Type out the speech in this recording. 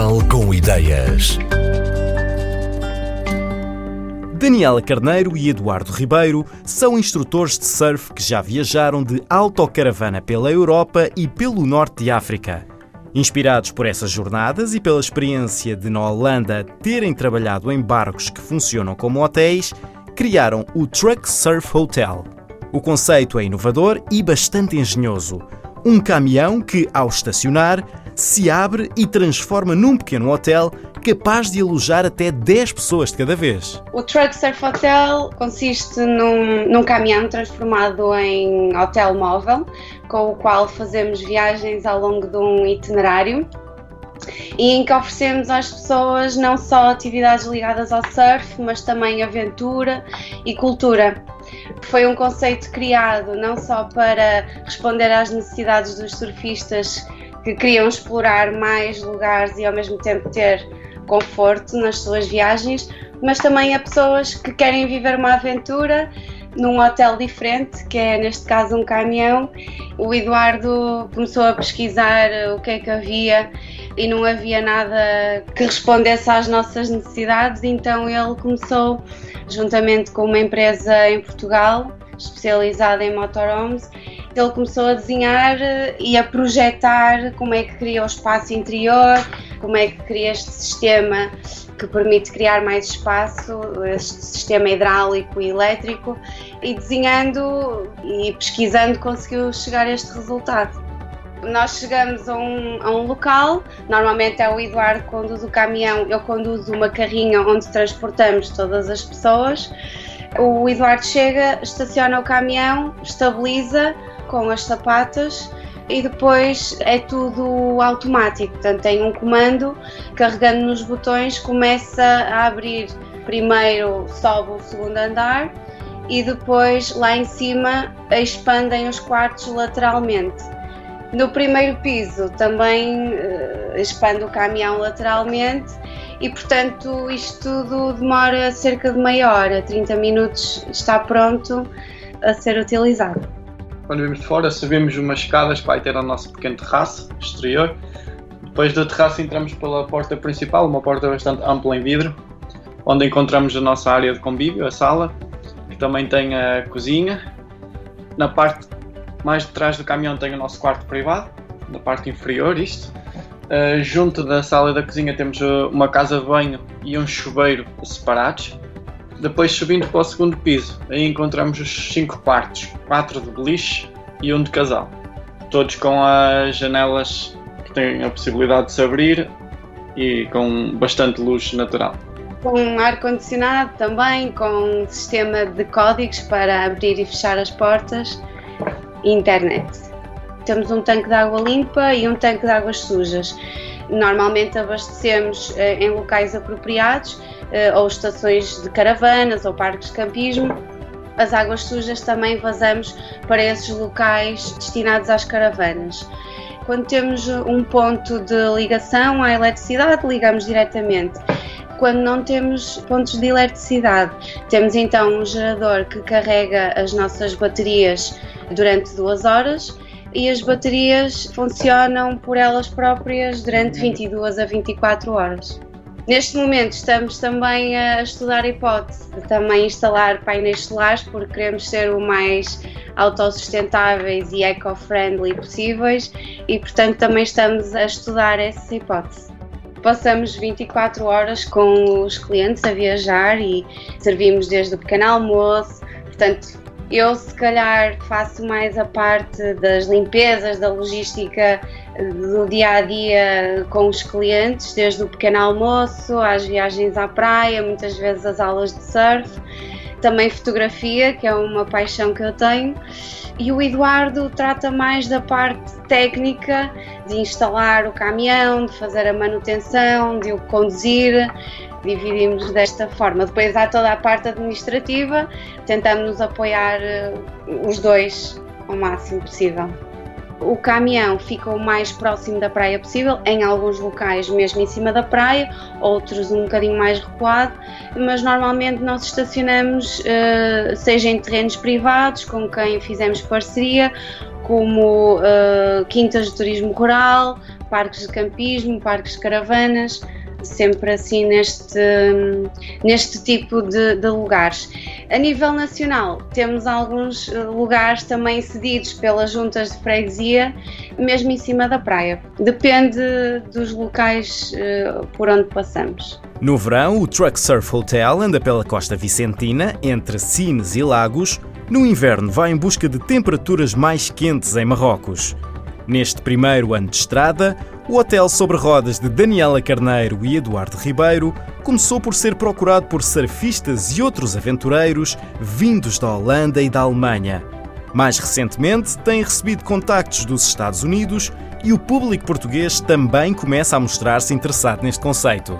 Casal com Ideias. Daniela Carneiro e Eduardo Ribeiro são instrutores de surf que já viajaram de autocaravana pela Europa e pelo norte de África. Inspirados por essas jornadas e pela experiência de na Holanda terem trabalhado em barcos que funcionam como hotéis, criaram o Truck Surf Hotel. O conceito é inovador e bastante engenhoso. Um caminhão que, ao estacionar, se abre e transforma num pequeno hotel capaz de alojar até 10 pessoas de cada vez. O Truck Surf Hotel consiste num, num caminhão transformado em hotel móvel, com o qual fazemos viagens ao longo de um itinerário e em que oferecemos às pessoas não só atividades ligadas ao surf, mas também aventura e cultura. Foi um conceito criado não só para responder às necessidades dos surfistas que queriam explorar mais lugares e ao mesmo tempo ter conforto nas suas viagens, mas também a pessoas que querem viver uma aventura num hotel diferente, que é neste caso um caminhão. O Eduardo começou a pesquisar o que é que havia e não havia nada que respondesse às nossas necessidades, então ele começou, juntamente com uma empresa em Portugal especializada em motorhomes, ele começou a desenhar e a projetar como é que cria o espaço interior, como é que cria este sistema que permite criar mais espaço, este sistema hidráulico e elétrico, e desenhando e pesquisando conseguiu chegar a este resultado. Nós chegamos a um, a um local, normalmente é o Eduardo que conduz o caminhão, eu conduzo uma carrinha onde transportamos todas as pessoas. O Eduardo chega, estaciona o caminhão, estabiliza com as sapatas e depois é tudo automático, portanto tem um comando, carregando nos botões começa a abrir, primeiro sobe o segundo andar e depois lá em cima expandem os quartos lateralmente. No primeiro piso também uh, expande o caminhão lateralmente e portanto isto tudo demora cerca de meia hora, 30 minutos está pronto a ser utilizado quando vimos de fora, subimos umas escadas para ter o nosso pequeno terraço exterior. Depois do terraço entramos pela porta principal, uma porta bastante ampla em vidro, onde encontramos a nossa área de convívio, a sala, que também tem a cozinha. Na parte mais de trás do caminhão tem o nosso quarto privado, na parte inferior isto. Uh, junto da sala e da cozinha temos uma casa de banho e um chuveiro separados. Depois subindo para o segundo piso, aí encontramos os cinco quartos, quatro de beliche e um de casal. Todos com as janelas que têm a possibilidade de se abrir e com bastante luz natural. Com ar-condicionado também, com um sistema de códigos para abrir e fechar as portas e internet. Temos um tanque de água limpa e um tanque de águas sujas. Normalmente abastecemos eh, em locais apropriados ou estações de caravanas ou parques de campismo. As águas sujas também vazamos para esses locais destinados às caravanas. Quando temos um ponto de ligação à eletricidade, ligamos diretamente quando não temos pontos de eletricidade. Temos então um gerador que carrega as nossas baterias durante duas horas e as baterias funcionam por elas próprias durante 22 a 24 horas. Neste momento estamos também a estudar a hipótese de também instalar painéis solares porque queremos ser o mais autossustentáveis e eco-friendly possíveis e portanto também estamos a estudar essa hipótese. Passamos 24 horas com os clientes a viajar e servimos desde o pequeno almoço, portanto eu, se calhar, faço mais a parte das limpezas, da logística do dia a dia com os clientes, desde o pequeno almoço às viagens à praia, muitas vezes as aulas de surf, também fotografia, que é uma paixão que eu tenho. E o Eduardo trata mais da parte técnica, de instalar o caminhão, de fazer a manutenção, de o conduzir, dividimos desta forma. Depois há toda a parte administrativa, tentamos nos apoiar eh, os dois ao máximo possível. O caminhão fica o mais próximo da praia possível, em alguns locais mesmo em cima da praia, outros um bocadinho mais recuado, mas normalmente nós estacionamos, eh, seja em terrenos privados, com quem fizemos parceria, como uh, quintas de turismo rural, parques de campismo, parques de caravanas, sempre assim neste, neste tipo de, de, lugares. A nível nacional, temos alguns eh, lugares também cedidos pelas juntas de freguesia, mesmo em cima da praia. Depende dos locais uh, por onde passamos. No verão, o Truck Surf Hotel anda pela costa vicentina, entre Sines e Lagos. No inverno, vai em busca de temperaturas mais quentes em Marrocos. Neste primeiro ano de estrada, o hotel sobre rodas de Daniela Carneiro e Eduardo Ribeiro começou por ser procurado por surfistas e outros aventureiros vindos da Holanda e da Alemanha. Mais recentemente, tem recebido contactos dos Estados Unidos e o público português também começa a mostrar-se interessado neste conceito.